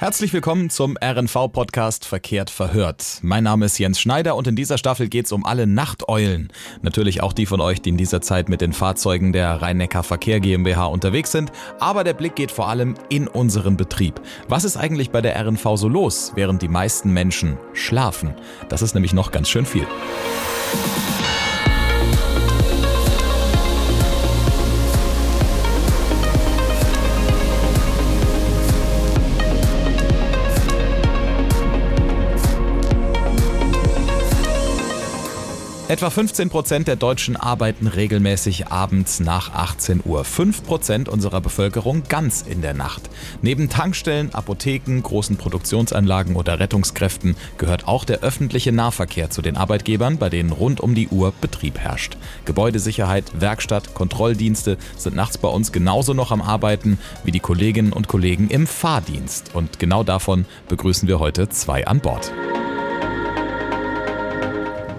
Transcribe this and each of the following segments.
Herzlich willkommen zum RNV-Podcast Verkehrt verhört. Mein Name ist Jens Schneider und in dieser Staffel geht es um alle Nachteulen. Natürlich auch die von euch, die in dieser Zeit mit den Fahrzeugen der Rhein-Neckar Verkehr GmbH unterwegs sind. Aber der Blick geht vor allem in unseren Betrieb. Was ist eigentlich bei der RNV so los, während die meisten Menschen schlafen? Das ist nämlich noch ganz schön viel. Etwa 15 Prozent der Deutschen arbeiten regelmäßig abends nach 18 Uhr. 5 Prozent unserer Bevölkerung ganz in der Nacht. Neben Tankstellen, Apotheken, großen Produktionsanlagen oder Rettungskräften gehört auch der öffentliche Nahverkehr zu den Arbeitgebern, bei denen rund um die Uhr Betrieb herrscht. Gebäudesicherheit, Werkstatt, Kontrolldienste sind nachts bei uns genauso noch am Arbeiten wie die Kolleginnen und Kollegen im Fahrdienst. Und genau davon begrüßen wir heute zwei an Bord.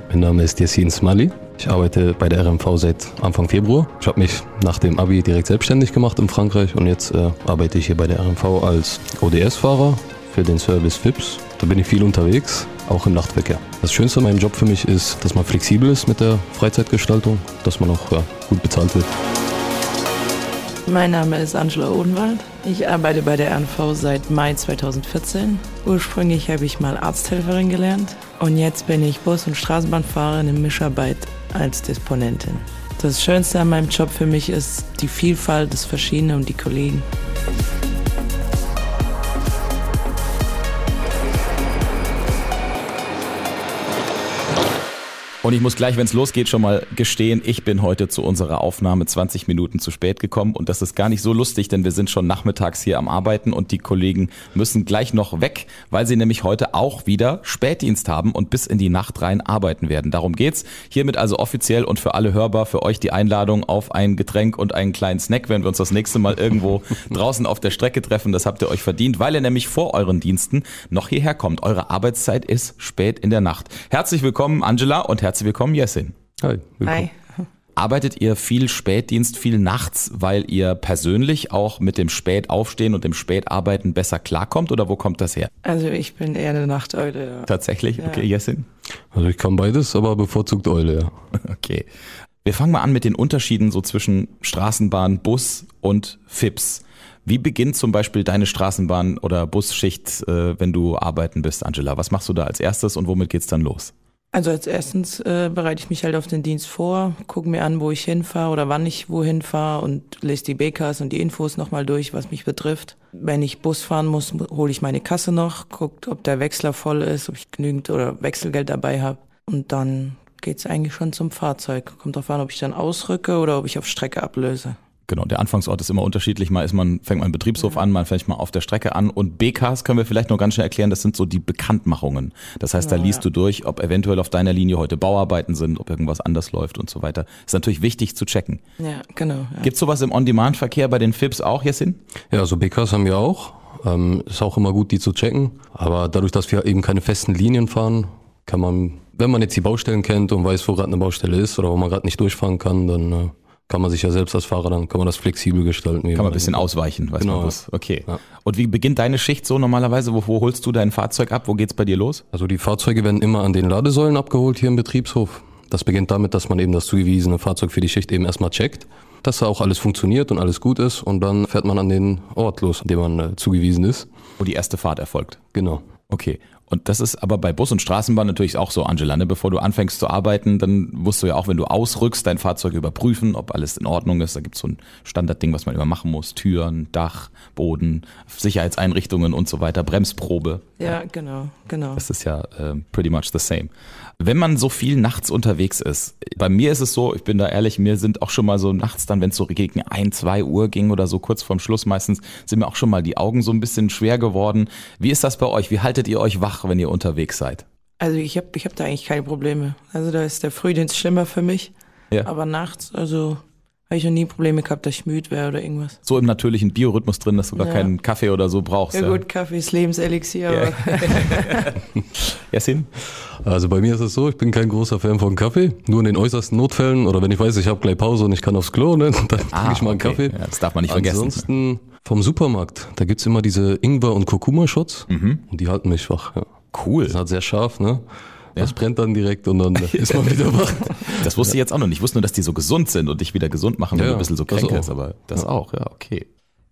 Mein Name ist Yassin Smali. Ich arbeite bei der RMV seit Anfang Februar. Ich habe mich nach dem Abi direkt selbstständig gemacht in Frankreich und jetzt äh, arbeite ich hier bei der RMV als ODS-Fahrer für den Service FIPS. Da bin ich viel unterwegs, auch im Nachtverkehr. Das Schönste an meinem Job für mich ist, dass man flexibel ist mit der Freizeitgestaltung, dass man auch ja, gut bezahlt wird. Mein Name ist Angela Odenwald. Ich arbeite bei der RNV seit Mai 2014. Ursprünglich habe ich mal Arzthelferin gelernt und jetzt bin ich Bus- und Straßenbahnfahrerin in Mischarbeit als Disponentin. Das Schönste an meinem Job für mich ist die Vielfalt, das Verschiedene und die Kollegen. Und ich muss gleich, wenn es losgeht, schon mal gestehen, ich bin heute zu unserer Aufnahme 20 Minuten zu spät gekommen und das ist gar nicht so lustig, denn wir sind schon nachmittags hier am Arbeiten und die Kollegen müssen gleich noch weg, weil sie nämlich heute auch wieder Spätdienst haben und bis in die Nacht rein arbeiten werden. Darum geht's. Hiermit also offiziell und für alle hörbar für euch die Einladung auf ein Getränk und einen kleinen Snack, wenn wir uns das nächste Mal irgendwo draußen auf der Strecke treffen. Das habt ihr euch verdient, weil ihr nämlich vor euren Diensten noch hierher kommt. Eure Arbeitszeit ist spät in der Nacht. Herzlich willkommen, Angela, und herzlich willkommen, Jessin. Hi. Hi. Arbeitet ihr viel Spätdienst, viel nachts, weil ihr persönlich auch mit dem Spätaufstehen und dem Spätarbeiten besser klarkommt oder wo kommt das her? Also ich bin eher eine Nachteule. Ja. Tatsächlich? Ja. Okay, Jessin? Also ich kann beides, aber bevorzugt Eule, ja. Okay. Wir fangen mal an mit den Unterschieden so zwischen Straßenbahn, Bus und FIPS. Wie beginnt zum Beispiel deine Straßenbahn- oder Busschicht, äh, wenn du arbeiten bist, Angela? Was machst du da als erstes und womit geht's dann los? Also als erstens äh, bereite ich mich halt auf den Dienst vor, gucke mir an, wo ich hinfahre oder wann ich wohin fahre und lese die BKs und die Infos nochmal durch, was mich betrifft. Wenn ich Bus fahren muss, hole ich meine Kasse noch, guckt, ob der Wechsler voll ist, ob ich genügend oder Wechselgeld dabei habe. Und dann geht's eigentlich schon zum Fahrzeug. Kommt drauf an, ob ich dann ausrücke oder ob ich auf Strecke ablöse. Genau, der Anfangsort ist immer unterschiedlich. Mal ist man, fängt man im Betriebshof an, mal fängt man auf der Strecke an. Und BKs können wir vielleicht noch ganz schnell erklären, das sind so die Bekanntmachungen. Das heißt, da Genau, liest ja. du durch, ob eventuell auf deiner Linie heute Bauarbeiten sind, ob irgendwas anders läuft und so weiter. Ist natürlich wichtig zu checken. Ja, genau. Ja. Gibt's sowas im On-Demand-Verkehr bei den FIPS auch, Jessin? Ja, also BKs haben wir auch. Ähm, ist auch immer gut, die zu checken. Aber dadurch, dass wir eben keine festen Linien fahren, kann man, wenn man jetzt die Baustellen kennt und weiß, wo gerade eine Baustelle ist oder wo man gerade nicht durchfahren kann, dann äh, kann man sich ja selbst als Fahrer, dann kann man das flexibel gestalten. Kann man ein bisschen ausweichen, weiß Genau, man was. Okay. Ja. Und wie beginnt deine Schicht so normalerweise? Wo, wo holst du dein Fahrzeug ab? Wo geht's bei dir los? Also die Fahrzeuge werden immer an den Ladesäulen abgeholt hier im Betriebshof. Das beginnt damit, dass man eben das zugewiesene Fahrzeug für die Schicht eben erstmal checkt, dass da auch alles funktioniert und alles gut ist und dann fährt man an den Ort los, an dem man äh, zugewiesen ist. Wo die erste Fahrt erfolgt? Genau. Okay. Und das ist aber bei Bus und Straßenbahn natürlich auch so, Angela. Ne? Bevor du anfängst zu arbeiten, dann musst du ja auch, wenn du ausrückst, dein Fahrzeug überprüfen, ob alles in Ordnung ist. Da gibt's so ein Standardding, was man immer machen muss. Türen, Dach, Boden, Sicherheitseinrichtungen und so weiter, Bremsprobe. Ja, genau, genau. Das ist ja äh, pretty much the same. Wenn man so viel nachts unterwegs ist, bei mir ist es so, ich bin da ehrlich, mir sind auch schon mal so nachts dann, wenn es so gegen ein, zwei Uhr ging oder so kurz vorm Schluss meistens, sind mir auch schon mal die Augen so ein bisschen schwer geworden. Wie ist das bei euch? Wie haltet ihr euch wach, wenn ihr unterwegs seid? Also ich habe ich hab da eigentlich keine Probleme. Also da ist der Frühdienst schlimmer für mich. Ja. Aber nachts, also Habe ich noch nie Probleme gehabt, dass ich müde wäre oder irgendwas. So im natürlichen Biorhythmus drin, dass du gar Ja. keinen Kaffee oder so brauchst. Ja, gut, Kaffee ist Lebenselixier, Ja. aber Yasin? Also bei mir ist es so, ich bin kein großer Fan von Kaffee. Nur in den äußersten Notfällen oder wenn ich weiß, ich habe gleich Pause und ich kann aufs Klo, ne, dann trinke ich mal einen Ah, okay. Kaffee. Ja, das darf man nicht vergessen. Ansonsten vom Supermarkt, da gibt's immer diese Ingwer- und Kurkuma-Shots Mhm. und die halten mich wach. Ja. Cool. Das ist halt sehr scharf, ne? Das brennt dann direkt und dann ist man wieder wach. Das wusste ich jetzt auch noch nicht. Ich wusste nur, dass die so gesund sind und dich wieder gesund machen, wenn Ja, du ein bisschen so kränkelst. Aber das auch, ja, okay.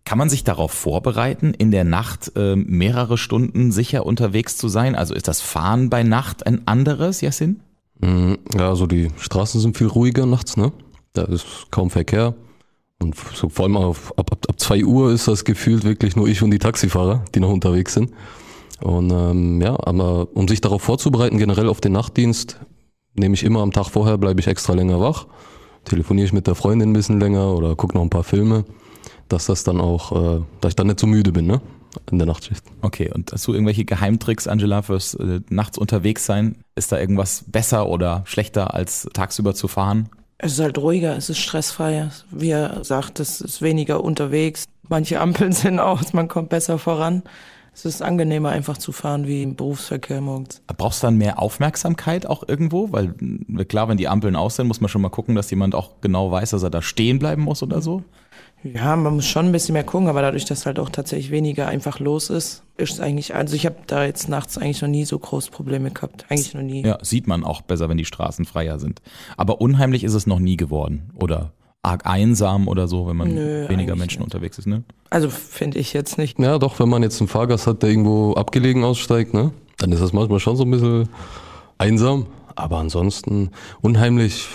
Kann man sich darauf vorbereiten, in der Nacht ähm, mehrere Stunden sicher unterwegs zu sein? Also ist das Fahren bei Nacht ein anderes, Yasin? Mm, Ja, also die Straßen sind viel ruhiger nachts, ne? Da ist kaum Verkehr. Und so vor allem auf, ab, ab, ab zwei Uhr ist das gefühlt wirklich nur ich und die Taxifahrer, die noch unterwegs sind. Und ähm, ja, aber um sich darauf vorzubereiten, generell auf den Nachtdienst, nehme ich immer am Tag vorher, bleibe ich extra länger wach, telefoniere ich mit der Freundin ein bisschen länger oder gucke noch ein paar Filme, dass das dann auch, äh, dass ich dann nicht so müde bin, ne? In der Nachtschicht. Okay, und hast du irgendwelche Geheimtricks, Angela, fürs äh, nachts unterwegs sein? Ist da irgendwas besser oder schlechter als tagsüber zu fahren? Es ist halt ruhiger, es ist stressfreier. Wie er sagt, es ist weniger unterwegs. Manche Ampeln sind aus, man kommt besser voran. Es ist angenehmer einfach zu fahren wie im Berufsverkehr morgens. Brauchst du dann mehr Aufmerksamkeit auch irgendwo? Weil klar, wenn die Ampeln aus sind, muss man schon mal gucken, dass jemand auch genau weiß, dass er da stehen bleiben muss oder so. Ja, man muss schon ein bisschen mehr gucken, aber dadurch, dass halt auch tatsächlich weniger einfach los ist, ist es eigentlich, also ich habe da jetzt nachts eigentlich noch nie so groß Probleme gehabt. Eigentlich noch nie. Ja, sieht man auch besser, wenn die Straßen freier sind. Aber unheimlich ist es noch nie geworden. Oder arg einsam oder so, wenn man Nö, weniger Menschen nicht. unterwegs ist, ne? Also finde ich jetzt nicht. Ja, doch, wenn man jetzt einen Fahrgast hat, der irgendwo abgelegen aussteigt, ne, dann ist das manchmal schon so ein bisschen einsam. Aber ansonsten unheimlich,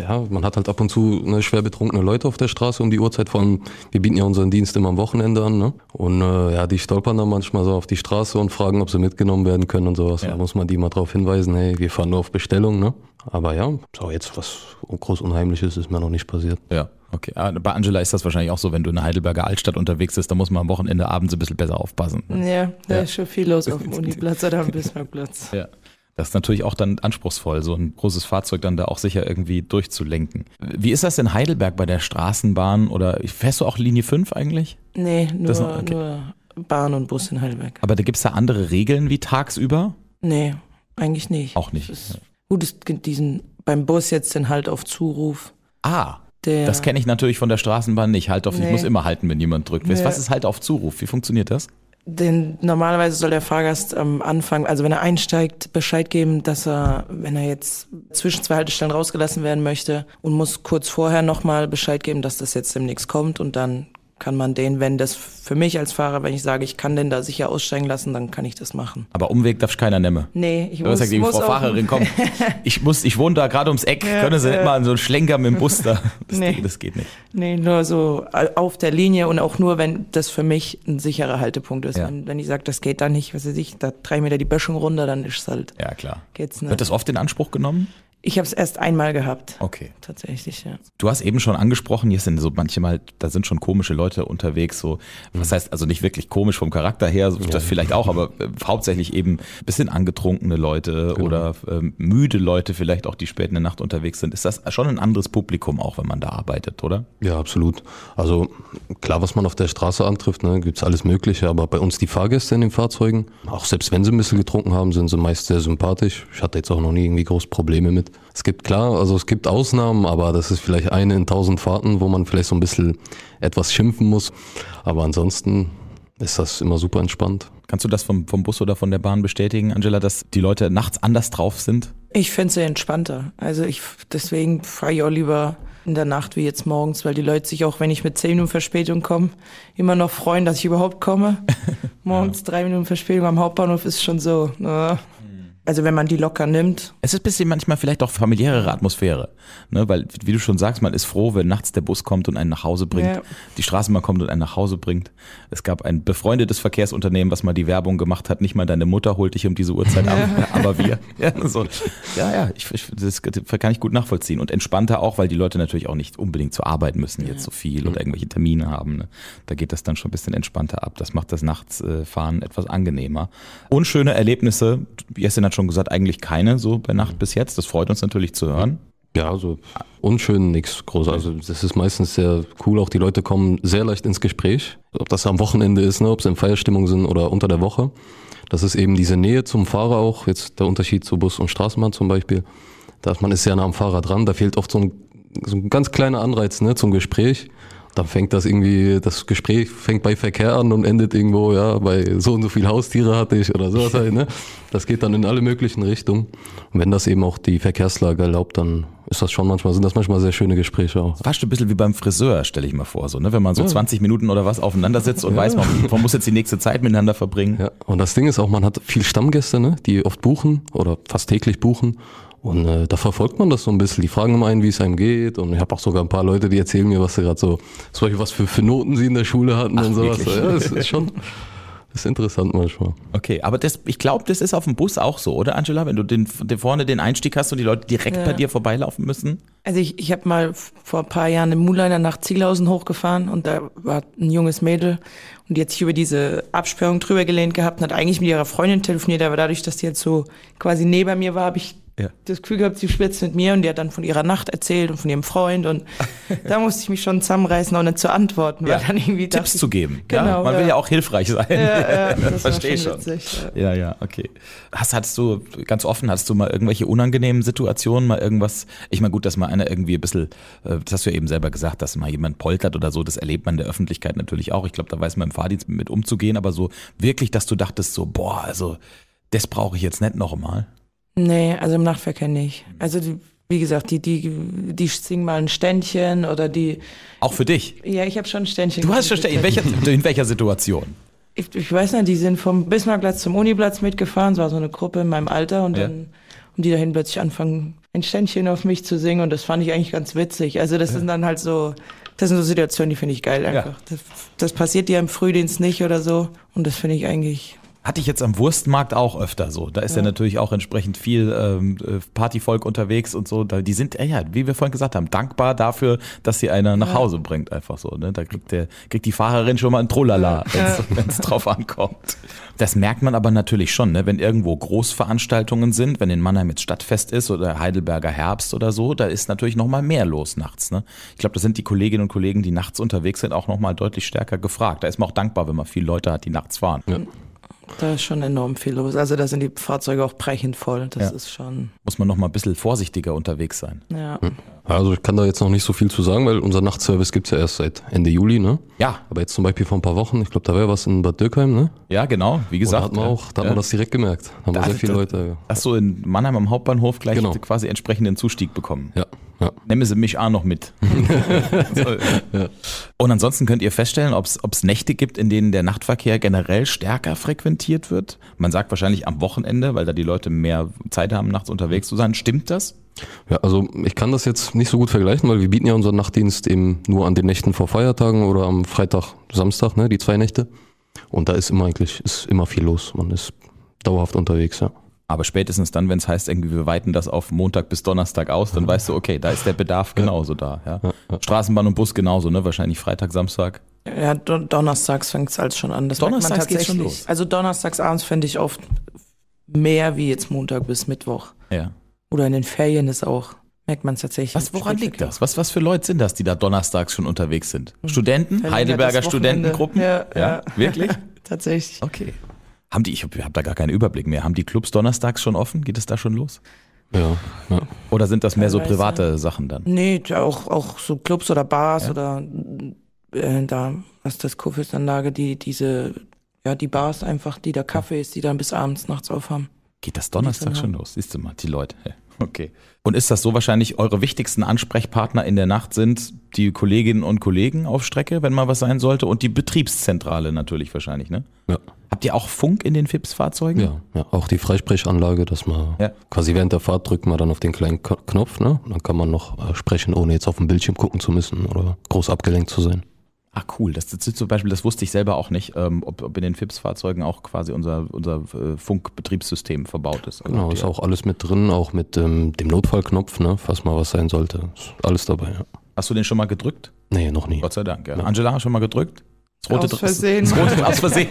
ja, man hat halt ab und zu ne, schwer betrunkene Leute auf der Straße um die Uhrzeit. Vor allem, wir bieten ja unseren Dienst immer am Wochenende an, ne? Und äh, ja, die stolpern dann manchmal so auf die Straße und fragen, ob sie mitgenommen werden können und sowas. Ja. Da muss man die mal drauf hinweisen, hey, wir fahren nur auf Bestellung, ne? Aber ja, so jetzt was groß Unheimliches ist mir noch nicht passiert. Ja, okay. Ah, Bei Angela ist das wahrscheinlich auch so, wenn du in der Heidelberger Altstadt unterwegs bist, da muss man am Wochenende abends ein bisschen besser aufpassen. Ja, da Ja. ist schon viel los auf dem Uniplatz oder am Bismarckplatz. Ja. Das ist natürlich auch dann anspruchsvoll, so ein großes Fahrzeug dann da auch sicher irgendwie durchzulenken. Wie ist das in Heidelberg bei der Straßenbahn oder fährst du auch Linie 5 eigentlich? Nee, nur, Das- okay. nur Bahn und Bus in Heidelberg. Aber da gibt's da andere Regeln wie tagsüber? Nee, eigentlich nicht. Auch nicht. Es ist, gut, es gibt diesen, beim Bus jetzt den Halt auf Zuruf. Ah, Der, das kenne ich natürlich von der Straßenbahn nicht. Halt auf, ich Nee. muss immer halten, wenn jemand drückt. Nee. Was ist halt auf Zuruf? Wie funktioniert das? Den, normalerweise soll der Fahrgast am Anfang, also wenn er einsteigt, Bescheid geben, dass er, wenn er jetzt zwischen zwei Haltestellen rausgelassen werden möchte und muss kurz vorher nochmal Bescheid geben, dass das jetzt demnächst kommt und dann kann man den, wenn das für mich als Fahrer, wenn ich sage, ich kann den da sicher aussteigen lassen, dann kann ich das machen. Aber Umweg darf keiner nehmen. Nee, ich Du muss, sagst, die muss Frau Fahrerin, komm, ich muss, ich wohne da gerade ums Eck, Ja, können Sie nicht ja. mal so einen Schlenker mit dem Bus da? Das, Nee. das geht nicht. Nee, nur so auf der Linie und auch nur, wenn das für mich ein sicherer Haltepunkt ist. Ja. Wenn, wenn ich sage, das geht da nicht, was weiß ich, da drei Meter die Böschung runter, dann ist es halt, Ja, klar. geht's Wird nicht. das oft in Anspruch genommen? Ich habe es erst einmal gehabt. Okay. Tatsächlich, ja. Du hast eben schon angesprochen, hier sind so manchmal, da sind schon komische Leute unterwegs, so, was heißt also nicht wirklich komisch vom Charakter her, so, das vielleicht auch, aber äh, hauptsächlich eben ein bisschen angetrunkene Leute oder ähm, müde Leute vielleicht auch, die spät in der Nacht unterwegs sind. Ist das schon ein anderes Publikum auch, wenn man da arbeitet, oder? Ja, absolut. Also klar, was man auf der Straße antrifft, ne, gibt's alles Mögliche, aber bei uns die Fahrgäste in den Fahrzeugen, auch selbst wenn sie ein bisschen getrunken haben, sind sie meist sehr sympathisch. Ich hatte jetzt auch noch nie irgendwie groß Probleme mit. Es gibt klar, also es gibt Ausnahmen, aber das ist vielleicht eine in tausend Fahrten, wo man vielleicht so ein bisschen etwas schimpfen muss. Aber ansonsten ist das immer super entspannt. Kannst du das vom, vom Bus oder von der Bahn bestätigen, Angela, dass die Leute nachts anders drauf sind? Ich finde es sehr entspannter. Also ich deswegen fahre ich auch lieber in der Nacht wie jetzt morgens, weil die Leute sich auch, wenn ich mit zehn Minuten Verspätung komme, immer noch freuen, dass ich überhaupt komme. Morgens drei Minuten Verspätung am Hauptbahnhof ist schon so. Ne? Also wenn man die locker nimmt, Es ist ein bisschen manchmal vielleicht auch familiärere Atmosphäre, ne? weil, wie du schon sagst, man ist froh, wenn nachts der Bus kommt und einen nach Hause bringt, Ja. die Straßenbahn kommt und einen nach Hause bringt. Es gab ein befreundetes Verkehrsunternehmen, was mal die Werbung gemacht hat, nicht mal deine Mutter holt dich um diese Uhrzeit ab, aber wir. Ja, so. ja, ja ich, ich, das kann ich gut nachvollziehen und entspannter auch, weil die Leute natürlich auch nicht unbedingt zur Arbeit müssen jetzt so viel oder irgendwelche Termine haben. Ne? Da geht das dann schon ein bisschen entspannter ab. Das macht das Nachtsfahren etwas angenehmer. Unschöne Erlebnisse, Jessin hat schon gesagt, eigentlich keine so bei Nacht bis jetzt. Das freut uns natürlich zu hören. Ja, also unschön nichts groß. Also das ist meistens sehr cool. Auch die Leute kommen sehr leicht ins Gespräch. Ob das am Wochenende ist, ne, ob sie in Feierstimmung sind oder unter der Woche. Das ist eben diese Nähe zum Fahrer auch. Jetzt der Unterschied zu Bus und Straßenbahn zum Beispiel. Da man ist ja nah am Fahrer dran. Da fehlt oft so ein, so ein ganz kleiner Anreiz ne, zum Gespräch. Dann fängt das irgendwie, das Gespräch fängt bei Verkehr an und endet irgendwo, ja, bei so und so viel Haustiere hatte ich oder sowas halt, ne? Das geht dann in alle möglichen Richtungen. Und wenn das eben auch die Verkehrslage erlaubt, dann ist das schon manchmal, sind das manchmal sehr schöne Gespräche auch. Fast ein bisschen wie beim Friseur, stelle ich mal vor, so, ne? Wenn man so ja. 20 Minuten oder was aufeinander sitzt und ja. weiß, man, man, muss jetzt die nächste Zeit miteinander verbringen. Ja, und das Ding ist auch, man hat viel Stammgäste, ne? Die oft buchen oder fast täglich buchen. Und äh, da verfolgt man das so ein bisschen. Die fragen immer einen, wie es einem geht. Und ich habe auch sogar ein paar Leute, die erzählen mir, was sie gerade so, zum Beispiel was für, für Noten sie in der Schule hatten Ach, und sowas. Wirklich? Ja, das ist schon, das ist interessant manchmal. Okay, aber das, ich glaube, das ist auf dem Bus auch so, oder Angela? Wenn du den, den vorne den Einstieg hast und die Leute direkt ja. bei dir vorbeilaufen müssen? Also ich, ich habe mal vor ein paar Jahren eine Moonliner nach Zielhausen hochgefahren und da war ein junges Mädel und die hat sich über diese Absperrung drüber gelehnt gehabt und hat eigentlich mit ihrer Freundin telefoniert, aber dadurch, dass die jetzt so quasi neben mir war, habe ich ja. das Gefühl gehabt, sie schwitzt mit mir und die hat dann von ihrer Nacht erzählt und von ihrem Freund und da musste ich mich schon zusammenreißen, auch nicht zu antworten, weil ja. dann irgendwie Tipps zu geben. Genau, man will ja auch hilfreich sein. Ja, das verstehe ich schon. Witzig, ja. ja, okay. Hast, hattest du, ganz offen, hattest du mal irgendwelche unangenehmen Situationen, mal irgendwas, ich meine gut, dass mal einer irgendwie ein bisschen, äh, das hast du ja eben selber gesagt, dass mal jemand poltert oder so, das erlebt man in der Öffentlichkeit natürlich auch. Ich glaube, da weiß man im Fahrdienst mit umzugehen, aber so wirklich, dass du dachtest so, boah, also das brauche ich jetzt nicht nochmal. Nee, also im Nachtverkehr nicht. Also die, wie gesagt, die, die, die singen mal ein Ständchen oder die. Auch für dich? Ja, ich habe schon ein Ständchen. Du hast schon Ständchen. In welcher, in welcher Situation? Ich, ich, weiß nicht, die sind vom Bismarckplatz zum Uniplatz mitgefahren. Es war so eine Gruppe in meinem Alter und ja. dann und die dahin plötzlich anfangen, ein Ständchen auf mich zu singen und das fand ich eigentlich ganz witzig. Also das ja. sind dann halt so, das sind so Situationen, die finde ich geil einfach. Ja. Das, das passiert dir im Frühdienst nicht oder so und das finde ich eigentlich hatte ich jetzt am Wurstmarkt auch öfter so. Da ist ja, ja natürlich auch entsprechend viel ähm, äh, Partyvolk unterwegs und so. Da, die sind, ja, wie wir vorhin gesagt haben, dankbar dafür, dass sie einer nach ja. Hause bringt, einfach so. Ne? Da kriegt, der, kriegt die Fahrerin schon mal ein Trollala, wenn es drauf ankommt. Das merkt man aber natürlich schon, ne? wenn irgendwo Großveranstaltungen sind, wenn in Mannheim jetzt Stadtfest ist oder Heidelberger Herbst oder so, da ist natürlich noch mal mehr los nachts. Ne? Ich glaube, da sind die Kolleginnen und Kollegen, die nachts unterwegs sind, auch noch mal deutlich stärker gefragt. Da ist man auch dankbar, wenn man viele Leute hat, die nachts fahren. Ja. Da ist schon enorm viel los. Also da sind die Fahrzeuge auch brechend voll. Das ja. ist schon. Muss man noch mal ein bisschen vorsichtiger unterwegs sein. Ja. Hm. Also ich kann da jetzt noch nicht so viel zu sagen, weil unser Nachtservice gibt es ja erst seit Ende Juli, ne? Ja. Aber jetzt zum Beispiel vor ein paar Wochen, ich glaube, da wäre was in Bad Dürkheim, ne? Ja, genau, wie gesagt. da hat man auch, da hat man das direkt gemerkt. Da haben da, sehr viele Leute. Hast du in Mannheim am Hauptbahnhof gleich genau. quasi entsprechenden Zustieg bekommen? Ja. Ja. Nehmen Sie mich auch noch mit. ja. Und ansonsten könnt ihr feststellen, ob es Nächte gibt, in denen der Nachtverkehr generell stärker frequentiert wird. Man sagt wahrscheinlich am Wochenende, weil da die Leute mehr Zeit haben, nachts unterwegs zu sein. Stimmt das? Ja, also ich kann das jetzt nicht so gut vergleichen, weil wir bieten ja unseren Nachtdienst eben nur an den Nächten vor Feiertagen oder am Freitag, Samstag, ne, die zwei Nächte. Und da ist immer eigentlich, ist immer viel los. Man ist dauerhaft unterwegs, ja. Aber spätestens dann, wenn es heißt, irgendwie wir weiten das auf Montag bis Donnerstag aus, dann weißt du, okay, da ist der Bedarf genauso da. Ja? Straßenbahn und Bus genauso, ne? Wahrscheinlich Freitag, Samstag. Ja, don donnerstags fängt es halt schon an. Das donnerstags geht schon los. Also donnerstags abends fände ich oft mehr wie jetzt Montag bis Mittwoch. Ja. Oder in den Ferien ist auch, merkt man es tatsächlich. Was, woran liegt das? Was, was für Leute sind das, die da donnerstags schon unterwegs sind? Hm. Studenten? Heidelberger Studentengruppen? Ja, ja. ja. Wirklich? tatsächlich. Okay. Haben die, ich habe hab da gar keinen Überblick mehr, haben die Clubs donnerstags schon offen? Geht es da schon los? Ja, ja. Oder sind das mehr so private Sachen dann? Nee, auch, auch so Clubs oder Bars ja. oder äh, da, was ist das Kurfürstanlage, die diese, ja, die Bars einfach, die da Kaffee ist, die dann bis abends nachts aufhaben. Geht das Donnerstag schon los? Siehst du mal, die Leute. Okay. Und ist das so wahrscheinlich eure wichtigsten Ansprechpartner in der Nacht sind die Kolleginnen und Kollegen auf Strecke, wenn mal was sein sollte, und die Betriebszentrale natürlich wahrscheinlich, ne? Ja. Habt ihr auch Funk in den FIPS-Fahrzeugen? Ja, ja, auch die Freisprechanlage, dass man ja. quasi während der Fahrt drückt man dann auf den kleinen Knopf, ne? Dann kann man noch äh, sprechen, ohne jetzt auf dem Bildschirm gucken zu müssen oder groß abgelenkt zu sein. Ah, cool. Das, das zum Beispiel, das wusste ich selber auch nicht, ähm, ob, ob in den FIPS-Fahrzeugen auch quasi unser, unser äh, Funkbetriebssystem verbaut ist. Also genau, ist auch alles mit drin, auch mit ähm, dem Notfallknopf, ne, falls mal was sein sollte. Ist alles dabei, ja. Hast du den schon mal gedrückt? Nee, noch nie. Gott sei Dank, ja. Angela, schon mal gedrückt? Das rote Aus Versehen. Das rote, aus Versehen.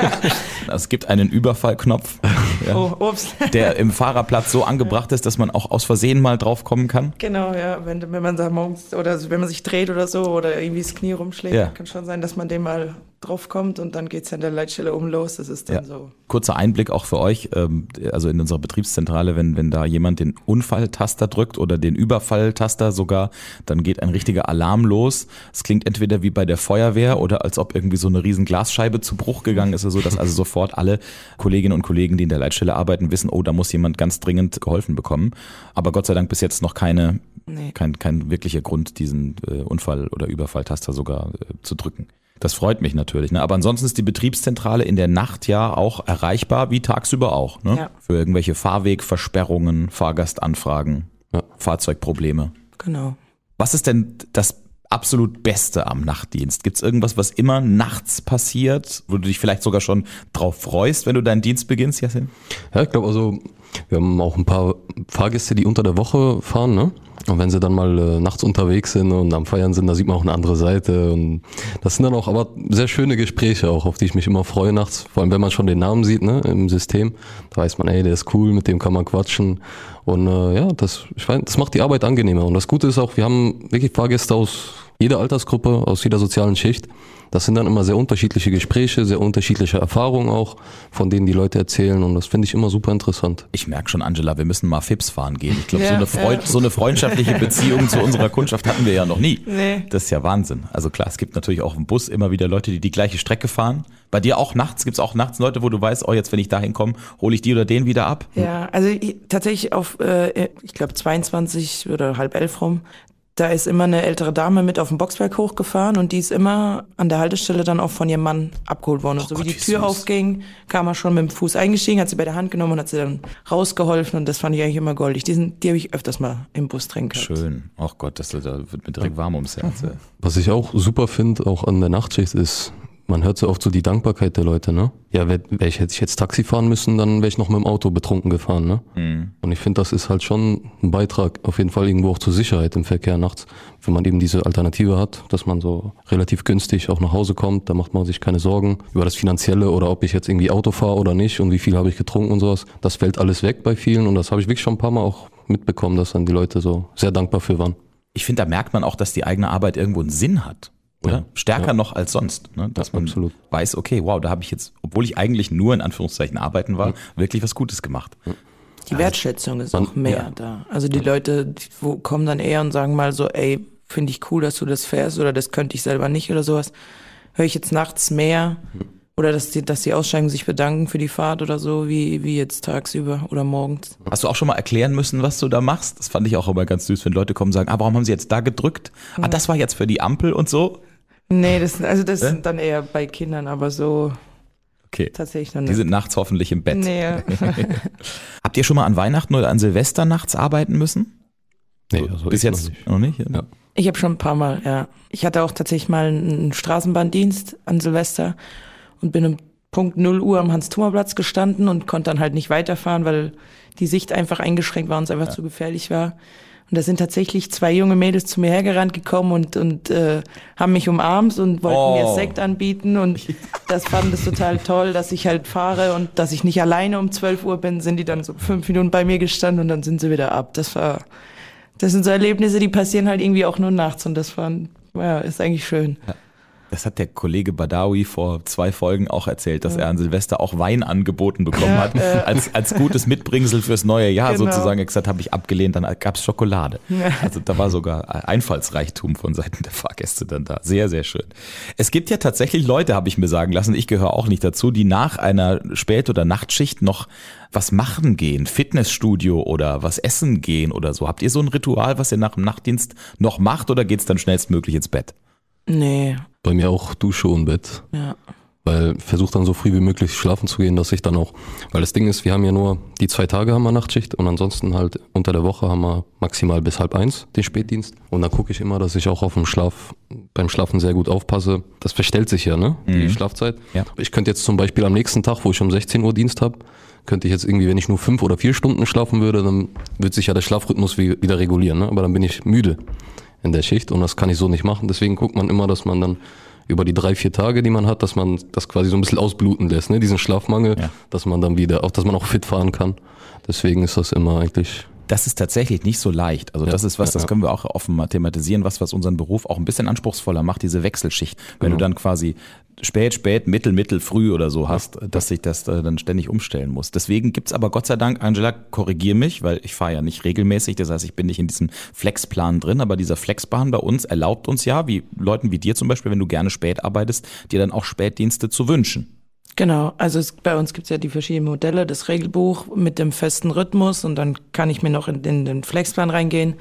es gibt einen Überfallknopf, ja, Oh, der im Fahrerplatz so angebracht ist, dass man auch aus Versehen mal drauf kommen kann. Genau, ja, wenn, wenn man da morgens oder wenn man sich dreht oder so oder irgendwie das Knie rumschlägt, Ja. kann schon sein, dass man dem mal drauf kommt und dann geht's ja an der Leitstelle oben los. Das ist dann Ja. so. Kurzer Einblick auch für euch, ähm, also in unserer Betriebszentrale, wenn, wenn da jemand den Unfalltaster drückt oder den Überfalltaster sogar, dann geht ein richtiger Alarm los. Es klingt entweder wie bei der Feuerwehr oder als ob irgendwie so eine riesen Glasscheibe zu Bruch gegangen ist, so dass also sofort alle Kolleginnen und Kollegen, die in der Leitstelle arbeiten, wissen, oh, da muss jemand ganz dringend geholfen bekommen. Aber Gott sei Dank bis jetzt noch keine, Nee. kein, kein wirklicher Grund, diesen äh, Unfall- oder Überfalltaster sogar äh, zu drücken. Das freut mich natürlich. Ne? Aber ansonsten ist die Betriebszentrale in der Nacht ja auch erreichbar, wie tagsüber auch. Ne? Ja. Für irgendwelche Fahrwegversperrungen, Fahrgastanfragen, Ja. Fahrzeugprobleme. Genau. Was ist denn das absolut Beste am Nachtdienst? Gibt es irgendwas, was immer nachts passiert, wo du dich vielleicht sogar schon drauf freust, wenn du deinen Dienst beginnst, Jasin? Ja, ich glaube also, wir haben auch ein paar Fahrgäste, die unter der Woche fahren, ne? Und wenn sie dann mal äh, nachts unterwegs sind und am Feiern sind, da sieht man auch eine andere Seite. Und das sind dann auch aber sehr schöne Gespräche auch, auf die ich mich immer freue nachts. Vor allem, wenn man schon den Namen sieht, ne, im System. Da weiß man, ey, der ist cool, mit dem kann man quatschen. Und äh, ja, das, ich weiß, das macht die Arbeit angenehmer. Und das Gute ist auch, wir haben wirklich Fahrgäste aus jeder Altersgruppe, aus jeder sozialen Schicht. Das sind dann immer sehr unterschiedliche Gespräche, sehr unterschiedliche Erfahrungen auch, von denen die Leute erzählen. Und das finde ich immer super interessant. Ich merke schon, Angela, wir müssen mal Fips fahren gehen. Ich glaube, so, Ja, eine Freund, ja. so eine freundschaftliche Beziehung zu unserer Kundschaft hatten wir ja noch nie. Nee. Das ist ja Wahnsinn. Also klar, es gibt natürlich auch im Bus immer wieder Leute, die die gleiche Strecke fahren. Bei dir auch nachts? Gibt es auch nachts Leute, wo du weißt, oh, jetzt wenn ich da hinkomme, hole ich die oder den wieder ab? Ja, also ich, tatsächlich auf, äh, ich glaube 22 oder halb elf rum, da ist immer eine ältere Dame mit auf dem Boxberg hochgefahren und die ist immer an der Haltestelle dann auch von ihrem Mann abgeholt worden. Und so Gott, wie die Tür süß. aufging, kam er schon mit dem Fuß eingestiegen, hat sie bei der Hand genommen und hat sie dann rausgeholfen und das fand ich eigentlich immer goldig. Die, sind, die habe ich öfters mal im Bus drin gehabt. Schön. Ach Gott, das da wird mir direkt warm ums Herz. Was ich auch super finde, auch an der Nachtschicht, ist, man hört so oft so die Dankbarkeit der Leute, ne? Ja, wäre wär ich, hätte ich jetzt Taxi fahren müssen, dann wäre ich noch mit dem Auto betrunken gefahren, ne? Und ich finde, das ist halt schon ein Beitrag, auf jeden Fall irgendwo auch zur Sicherheit im Verkehr nachts. Wenn man eben diese Alternative hat, dass man so relativ günstig auch nach Hause kommt, da macht man sich keine Sorgen über das Finanzielle oder ob ich jetzt irgendwie Auto fahre oder nicht und wie viel habe ich getrunken und sowas. Das fällt alles weg bei vielen und das habe ich wirklich schon ein paar Mal auch mitbekommen, dass dann die Leute so sehr dankbar für waren. Ich finde, da merkt man auch, dass die eigene Arbeit irgendwo einen Sinn hat. Oder? Ja. Stärker Ja. noch als sonst. Ne? Dass Ja, man absolut. weiß, okay, wow, da habe ich jetzt, obwohl ich eigentlich nur in Anführungszeichen arbeiten war, wirklich was Gutes gemacht. Die Wertschätzung ist Man- auch mehr ja. da. Also die Leute die, wo, kommen dann eher und sagen mal so, ey, finde ich cool, dass du das fährst oder das könnte ich selber nicht oder sowas. Höre ich jetzt nachts mehr oder dass die, dass die aussteigen, sich bedanken für die Fahrt oder so, wie, wie jetzt tagsüber oder morgens. Hast du auch schon mal erklären müssen, was du da machst? Das fand ich auch immer ganz süß, wenn Leute kommen und sagen, ah, warum haben sie jetzt da gedrückt? Ah, das war jetzt für die Ampel und so? Nee, das, also das Hä? sind dann eher bei Kindern, aber so Okay. tatsächlich noch Die sind nachts hoffentlich im Bett. Nee. Habt ihr schon mal an Weihnachten oder an Silvester nachts arbeiten müssen? Nee, also Bis ich jetzt noch nicht. noch nicht? Ja. Ich habe schon ein paar Mal, ja. Ich hatte auch tatsächlich mal einen Straßenbahndienst an Silvester und bin um Punkt 0 Uhr am Hans-Thoma-Platz gestanden und konnte dann halt nicht weiterfahren, weil die Sicht einfach eingeschränkt war und es einfach zu gefährlich war. Und da sind tatsächlich zwei junge Mädels zu mir hergerannt gekommen und, und äh, haben mich umarmt und wollten Oh. mir Sekt anbieten. Und das fanden das total toll, dass ich halt fahre und dass ich nicht alleine um 12 Uhr bin, sind die dann so fünf Minuten bei mir gestanden und dann sind sie wieder ab. Das war, das sind so Erlebnisse, die passieren halt irgendwie auch nur nachts und das war, ja, ist eigentlich schön. Das hat der Kollege Badawi vor zwei Folgen auch erzählt, dass er an Silvester auch Wein angeboten bekommen Ja, hat. äh. Als, als gutes Mitbringsel fürs neue Jahr Genau. sozusagen. Er gesagt, habe ich abgelehnt, dann gab's Schokolade. Ja. Also da war sogar Einfallsreichtum von Seiten der Fahrgäste dann da. Sehr, sehr schön. Es gibt ja tatsächlich Leute, habe ich mir sagen lassen, ich gehöre auch nicht dazu, die nach einer Spät- oder Nachtschicht noch was machen gehen, Fitnessstudio oder was essen gehen oder so. Habt ihr so ein Ritual, was ihr nach dem Nachtdienst noch macht oder geht's dann schnellstmöglich ins Bett? Nee, Bei mir auch Dusche und Bett. ja. Weil ich versuche dann so früh wie möglich schlafen zu gehen, dass ich dann auch, weil das Ding ist, wir haben ja nur die zwei Tage haben wir Nachtschicht und ansonsten halt unter der Woche haben wir maximal bis halb eins den Spätdienst. Und da gucke ich immer, dass ich auch auf dem Schlaf, beim Schlafen sehr gut aufpasse. Das verstellt sich ja, ne? Die Schlafzeit. Ja. Ich könnte jetzt zum Beispiel am nächsten Tag, wo ich um 16 Uhr Dienst habe, könnte ich jetzt irgendwie, wenn ich nur fünf oder vier Stunden schlafen würde, dann wird sich ja der Schlafrhythmus wie- wieder regulieren, ne? Aber dann bin ich müde in der Schicht und das kann ich so nicht machen. Deswegen guckt man immer, dass man dann über die drei, vier Tage, die man hat, dass man das quasi so ein bisschen ausbluten lässt, ne? diesen Schlafmangel, ja. dass man dann wieder, auch dass man auch fit fahren kann. Deswegen ist das immer eigentlich das ist tatsächlich nicht so leicht. Also ja, das ist was, das können wir auch offen mal thematisieren, was, was unseren Beruf auch ein bisschen anspruchsvoller macht, diese Wechselschicht. Wenn genau. du dann quasi spät, spät, mittel, mittel, früh oder so hast, dass sich das äh, dann ständig umstellen muss. Deswegen gibt's aber Gott sei Dank, Angela, korrigier mich, weil ich fahre ja nicht regelmäßig, das heißt, ich bin nicht in diesem Flexplan drin, aber dieser Flexplan bei uns erlaubt uns ja, wie Leuten wie dir zum Beispiel, wenn du gerne spät arbeitest, dir dann auch Spätdienste zu wünschen. Genau, also es, bei uns gibt es ja die verschiedenen Modelle, das Regelbuch mit dem festen Rhythmus und dann kann ich mir noch in, in, den Flexplan reingehen,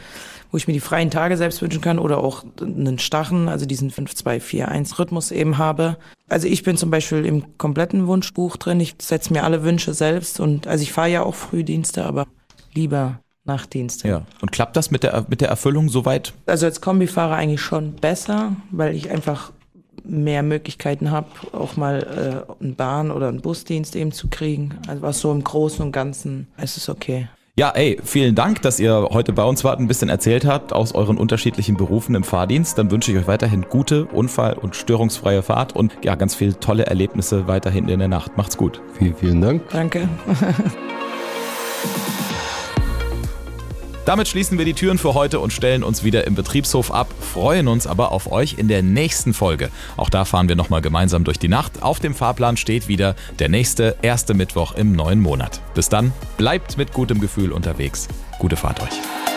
wo ich mir die freien Tage selbst wünschen kann oder auch einen Stachen, also diesen 5-2-4-1 Rhythmus eben habe. Also ich bin zum Beispiel im kompletten Wunschbuch drin, ich setze mir alle Wünsche selbst und also ich fahre ja auch Frühdienste, aber lieber Nachtdienste. Ja, und klappt das mit der, mit der Erfüllung soweit? Also als Kombifahrer eigentlich schon besser, weil ich einfach mehr Möglichkeiten habe, auch mal äh, einen Bahn- oder einen Busdienst eben zu kriegen. Also was so im Großen und Ganzen, es ist okay. Ja, ey, vielen Dank, dass ihr heute bei uns wart, ein bisschen erzählt habt aus euren unterschiedlichen Berufen im Fahrdienst. Dann wünsche ich euch weiterhin gute, unfall- und störungsfreie Fahrt und ja, ganz viele tolle Erlebnisse weiterhin in der Nacht. Macht's gut. Vielen, vielen Dank. Danke. Damit schließen wir die Türen für heute und stellen uns wieder im Betriebshof ab, freuen uns aber auf euch in der nächsten Folge. Auch da fahren wir nochmal gemeinsam durch die Nacht. Auf dem Fahrplan steht wieder der nächste erste Mittwoch im neuen Monat. Bis dann, bleibt mit gutem Gefühl unterwegs. Gute Fahrt euch.